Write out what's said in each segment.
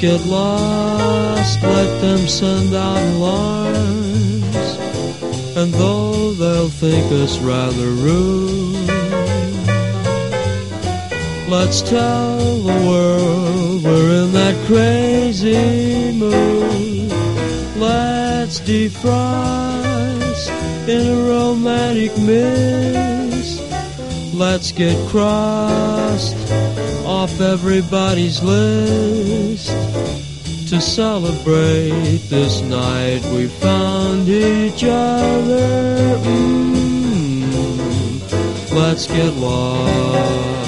Get lost, let them send out alarms. And though they'll think us rather rude, let's tell the world we're in that crazy mood. Let's defrost in a romantic mist. Let's get crossed off everybody's list to celebrate this night we found each other. Mm, let's get lost.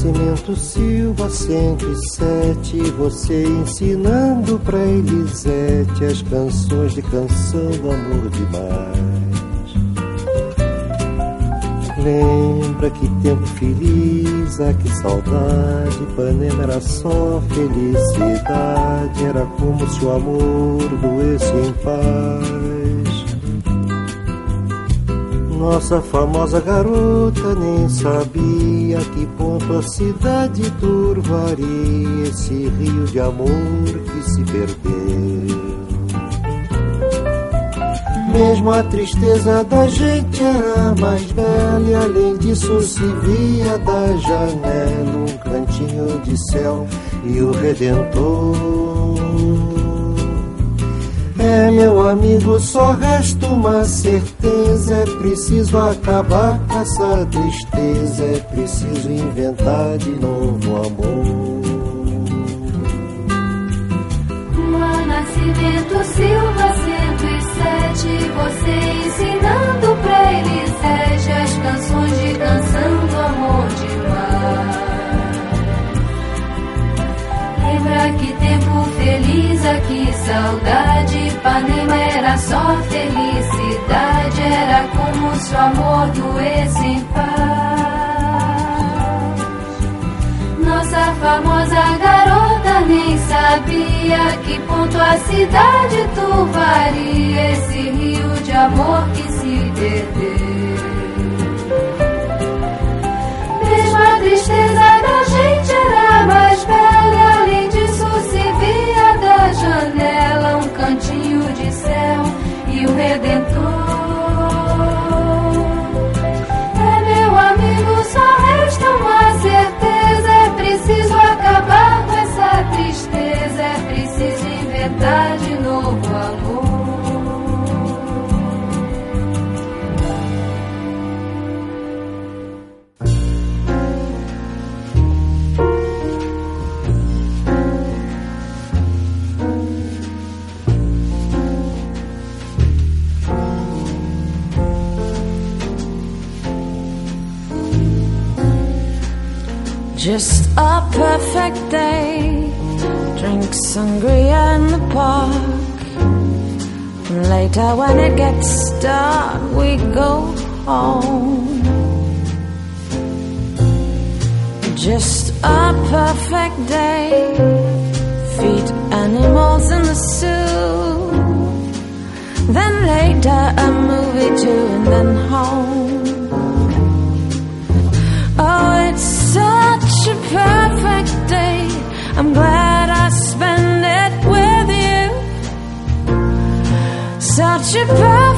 Nascimento Silva 107 Você ensinando pra Elisete As canções de canção do amor demais. Lembra que tempo feliz, ah que saudade Ipanema era só felicidade Era como se o amor doesse em paz Nossa famosa garota nem sabia que ponto a cidade turvaria esse rio de amor que se perdeu. Mesmo a tristeza da gente era mais bela e além disso se via da janela um cantinho de céu e o Redentor. É, meu amigo, só resta uma certeza: é preciso acabar com essa tristeza, é preciso inventar de novo amor. Nascimento Silva 107, você ensinando pra Elisete as canções de canção do amor de mar. Lembra que tempo feliz, aqui saudade, Ipanema era só felicidade, era como se o amor doesse em paz. Nossa famosa garota nem sabia que ponto a cidade turvaria esse rio de amor que se perdeu. Mesmo a tristeza da gente era mais bela, Just a perfect day. Drink sangria in the park. Later, when it gets dark, we go home. Just a perfect day. Feed animals in the zoo. Then later, a movie too, and then home. Perfect day. I'm glad I spend it with you. Such a perfect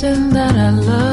person that I love.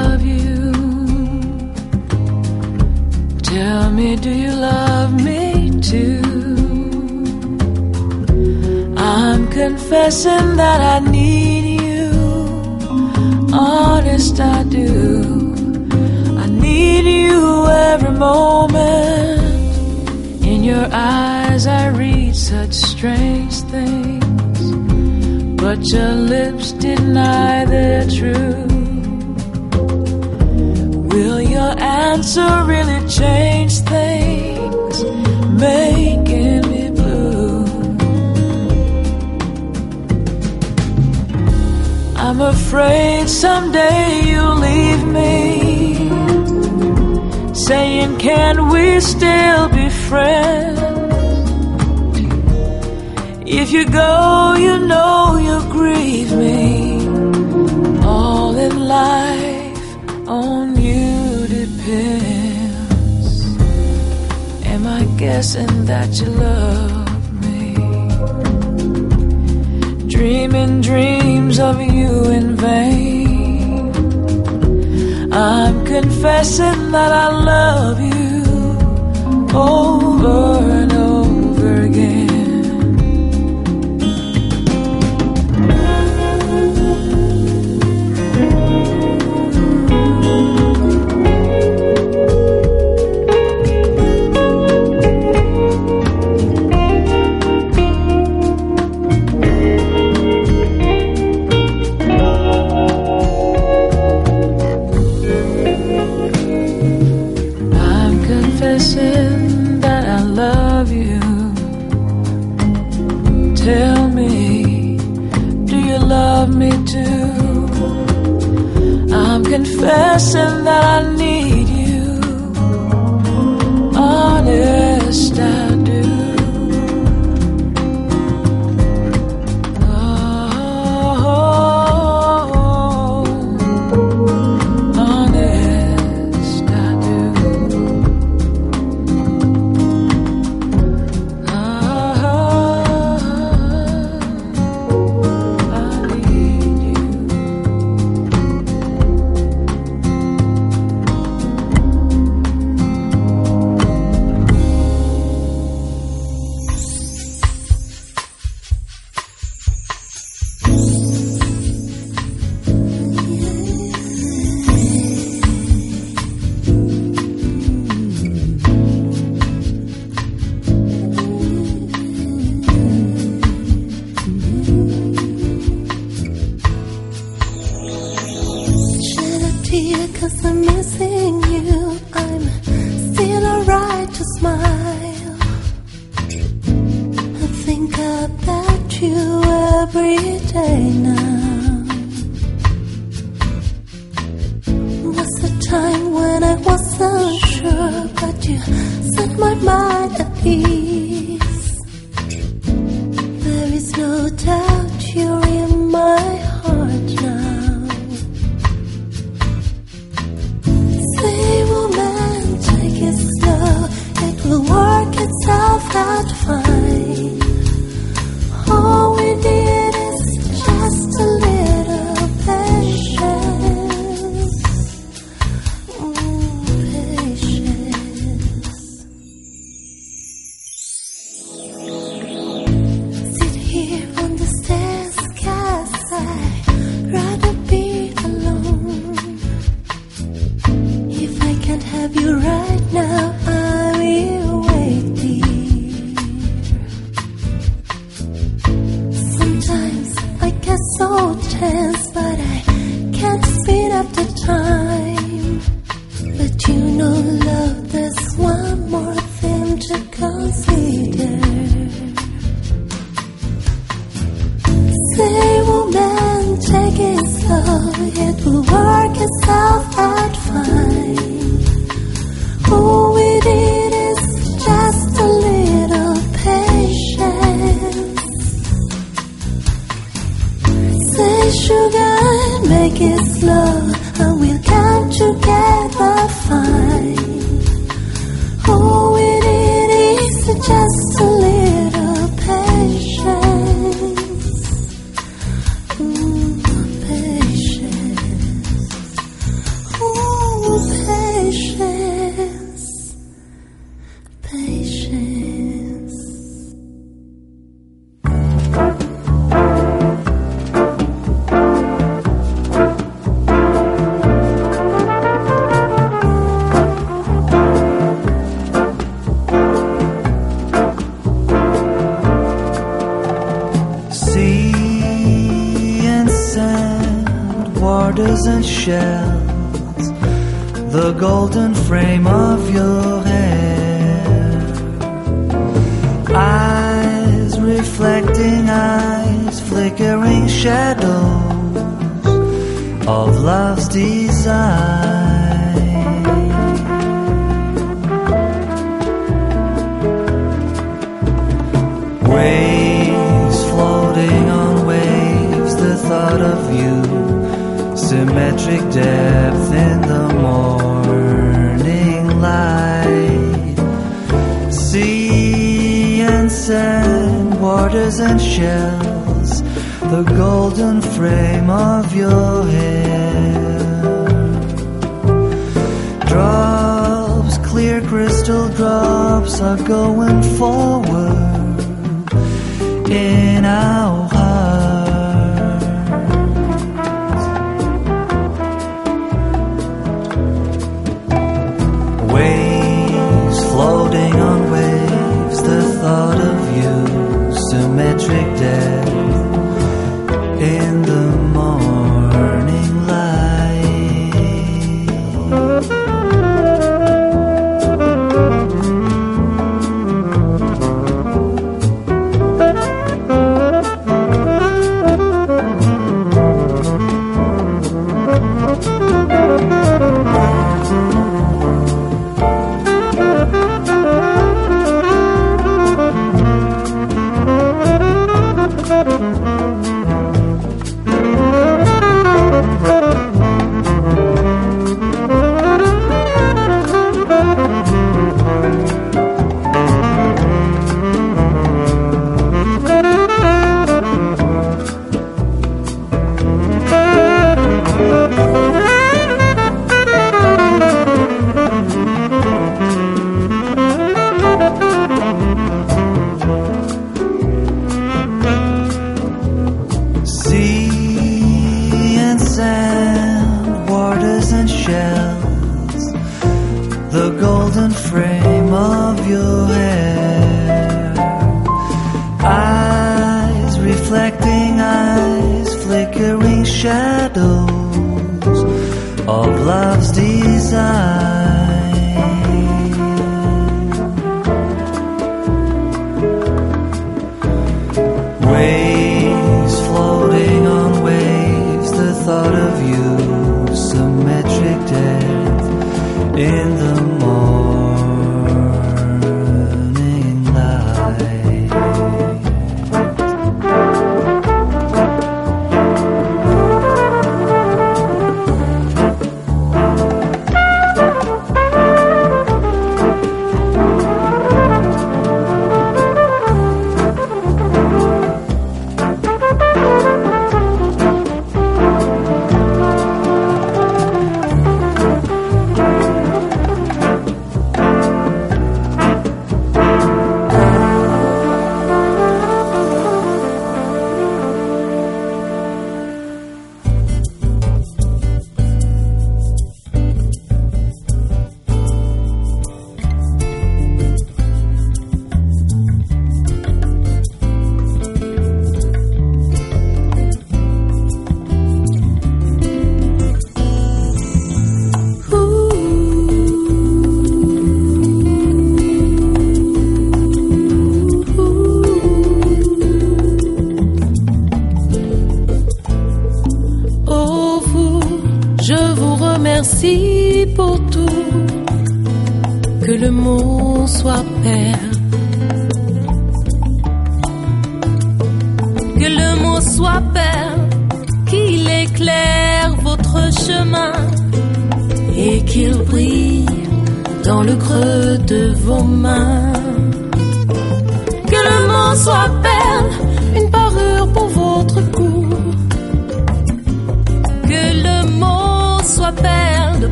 guessing that you love me. Dreaming dreams of you in vain. I'm confessing that I love you over and over again. lesson that I need. when missing you, I'm still alright to smile. I think about you every day now. Was the time when I wasn't sure, but you set my mind at ease. There is no doubt you're.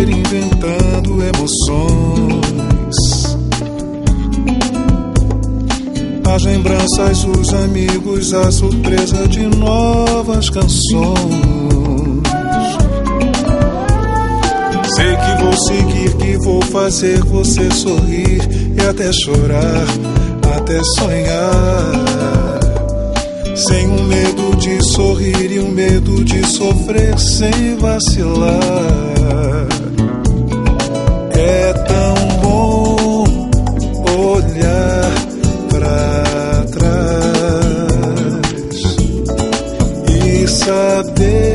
inventando emoções. As lembranças, os amigos, a surpresa de novas canções. Sei que vou seguir, que vou fazer você sorrir e até chorar, até sonhar. Sem o um medo de sorrir e o um medo de sofrer sem vacilar. É tão bom olhar para trás e saber.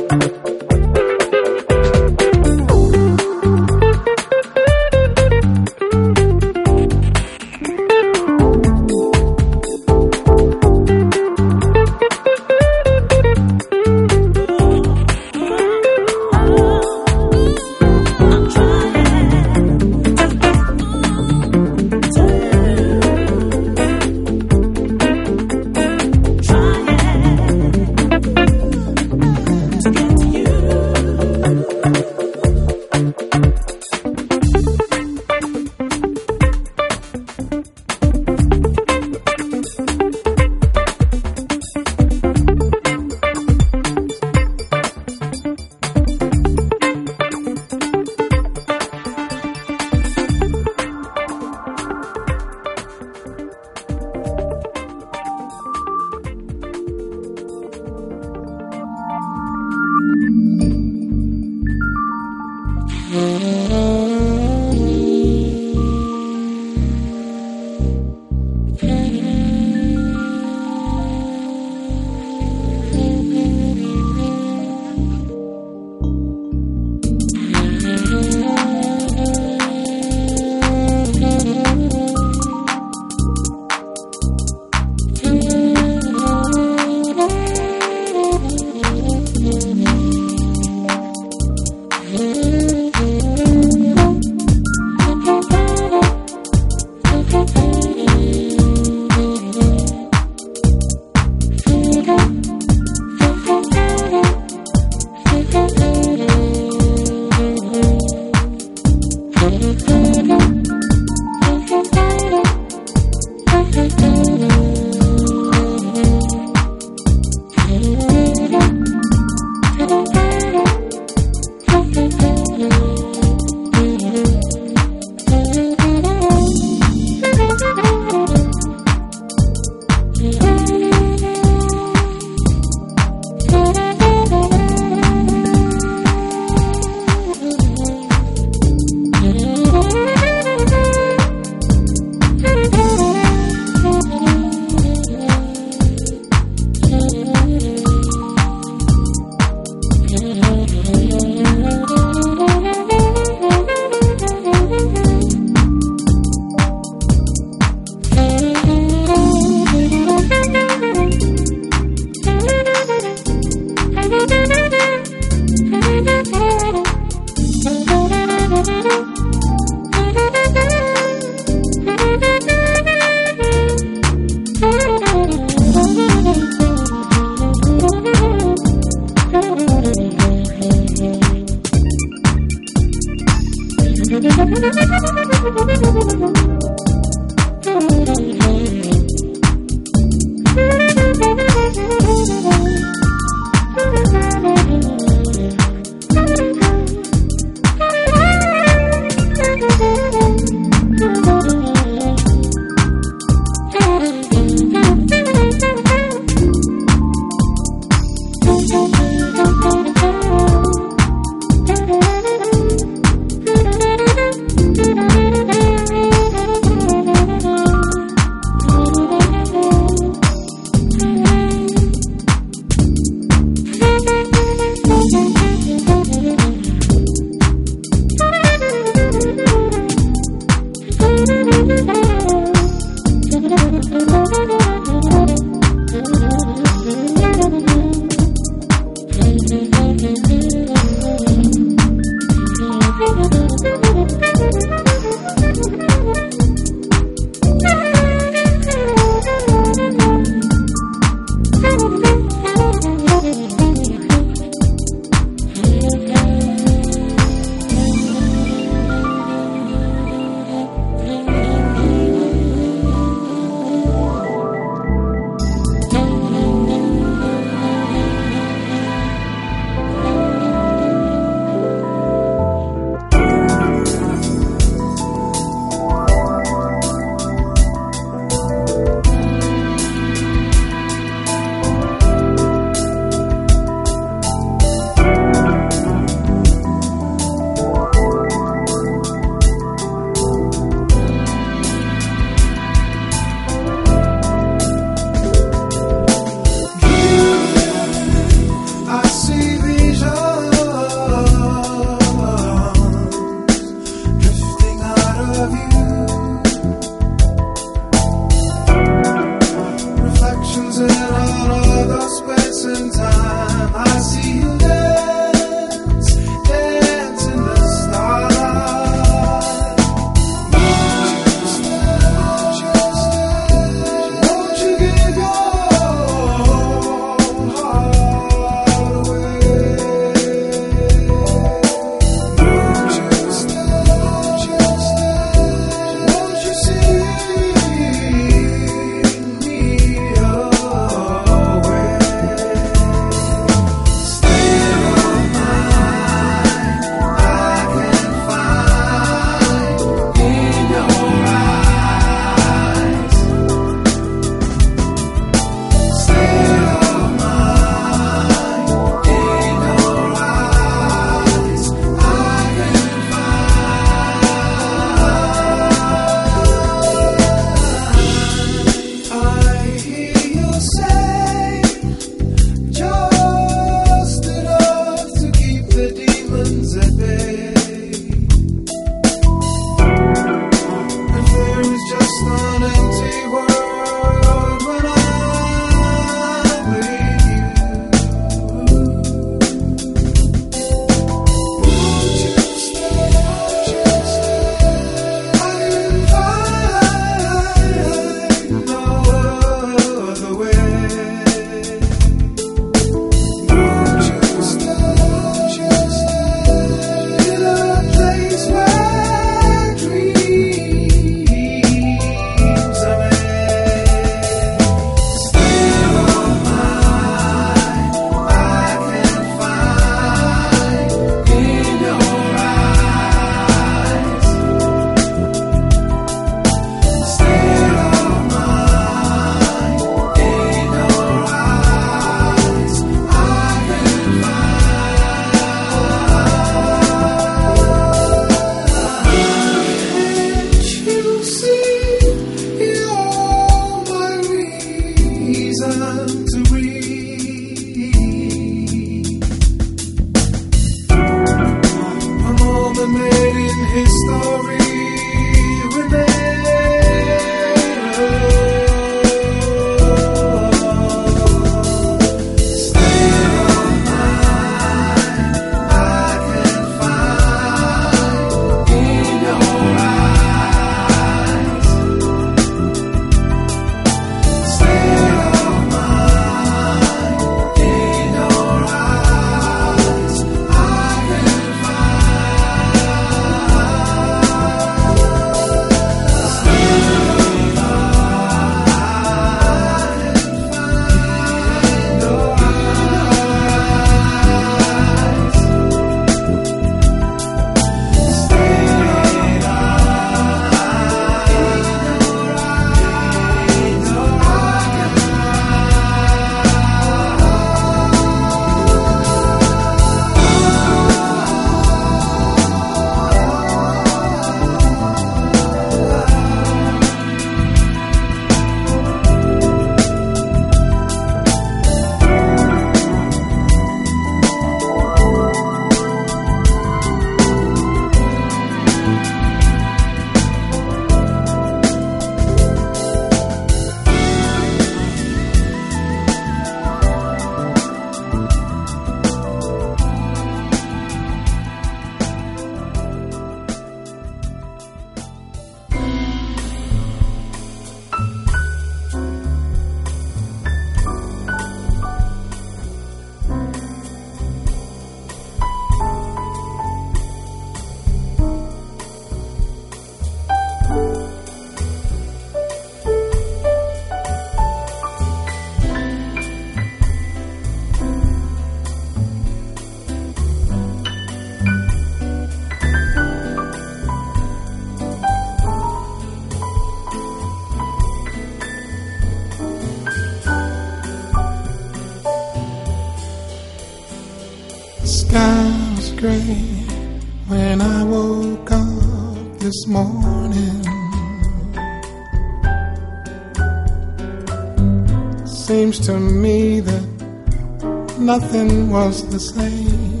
Nothing was the same.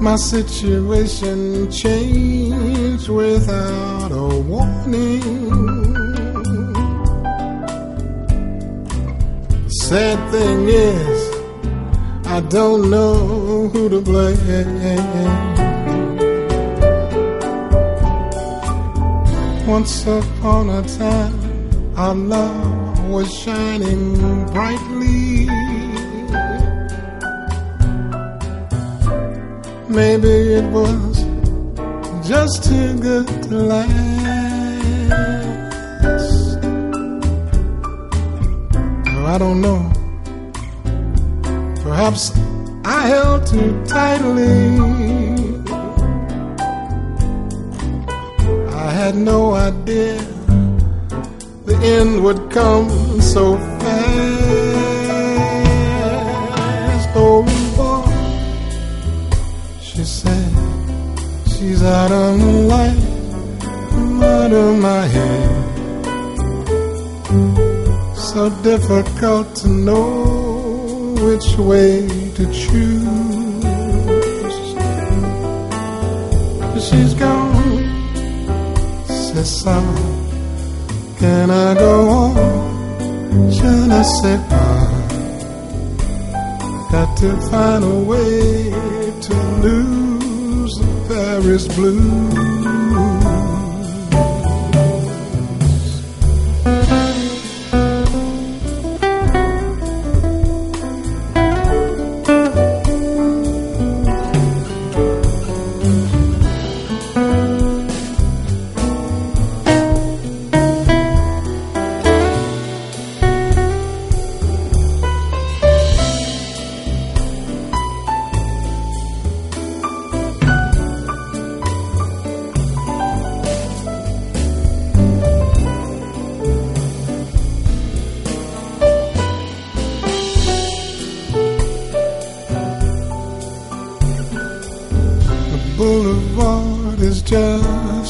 My situation changed without a warning. Sad thing is, I don't know who to blame. Once upon a time, our love was shining brightly. Maybe it was just too good to last. Oh, I don't know. Perhaps I held too tightly. I had no idea end would come so fast. Oh boy, she said she's out of my life, out of my head. So difficult to know which way to choose. She's gone c'est ça. Can I go on? Je ne sais pas. Got to find a way to lose the Paris blues.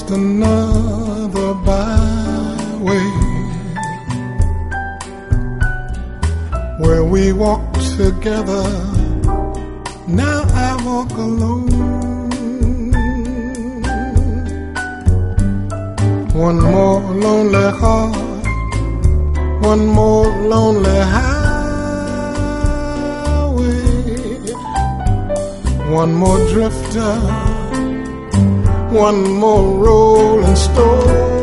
Just another byway where we walk together. Now I walk alone. One more lonely heart, one more lonely highway, one more drifter one more rolling stone.